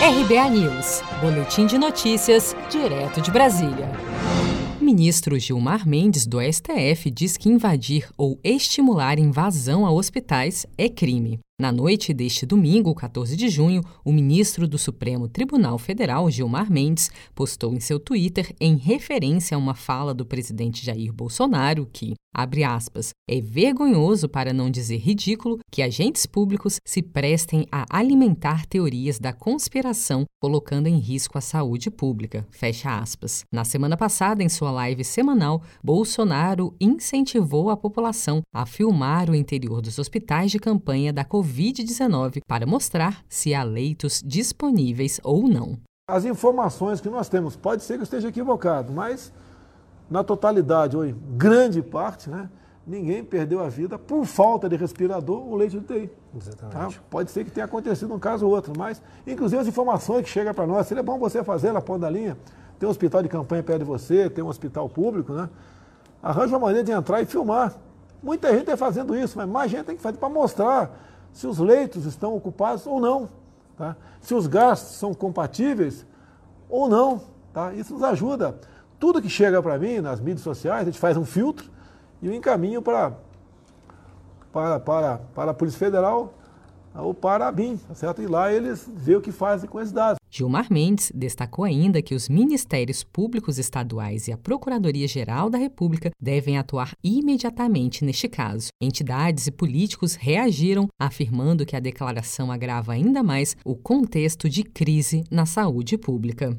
RBA News, Boletim de Notícias, direto de Brasília. Ministro Gilmar Mendes, do STF, diz que invadir ou estimular invasão a hospitais é crime. Na noite deste domingo, 14 de junho, o ministro do Supremo Tribunal Federal, Gilmar Mendes, postou em seu Twitter, em referência a uma fala do presidente Jair Bolsonaro, que, abre aspas, é vergonhoso, para não dizer ridículo, que agentes públicos se prestem a alimentar teorias da conspiração, colocando em risco a saúde pública, fecha aspas. Na semana passada, em sua live semanal, Bolsonaro incentivou a população a filmar o interior dos hospitais de campanha da Covid Covid-19 para mostrar se há leitos disponíveis ou não. As informações que nós temos, pode ser que eu esteja equivocado, mas na totalidade, ou em grande parte, né, ninguém perdeu a vida por falta de respirador ou leite de UTI. Exatamente. Tá? Pode ser que tenha acontecido um caso ou outro, mas inclusive as informações que chegam para nós, seria bom você fazer na ponta da linha. Tem um hospital de campanha perto de você, tem um hospital público, né? Arranja uma maneira de entrar e filmar. Muita gente está fazendo isso, mas mais gente tem que fazer para mostrar se os leitos estão ocupados ou não, tá? se os gastos são compatíveis ou não. Tá? Isso nos ajuda. Tudo que chega para mim nas mídias sociais, a gente faz um filtro e o encaminho para, para, para, para a Polícia Federal ou para a BIM, tá certo? E lá eles vê o que fazem com esses dados. Gilmar Mendes destacou ainda que os ministérios públicos estaduais e a Procuradoria-Geral da República devem atuar imediatamente neste caso. Entidades e políticos reagiram, afirmando que a declaração agrava ainda mais o contexto de crise na saúde pública.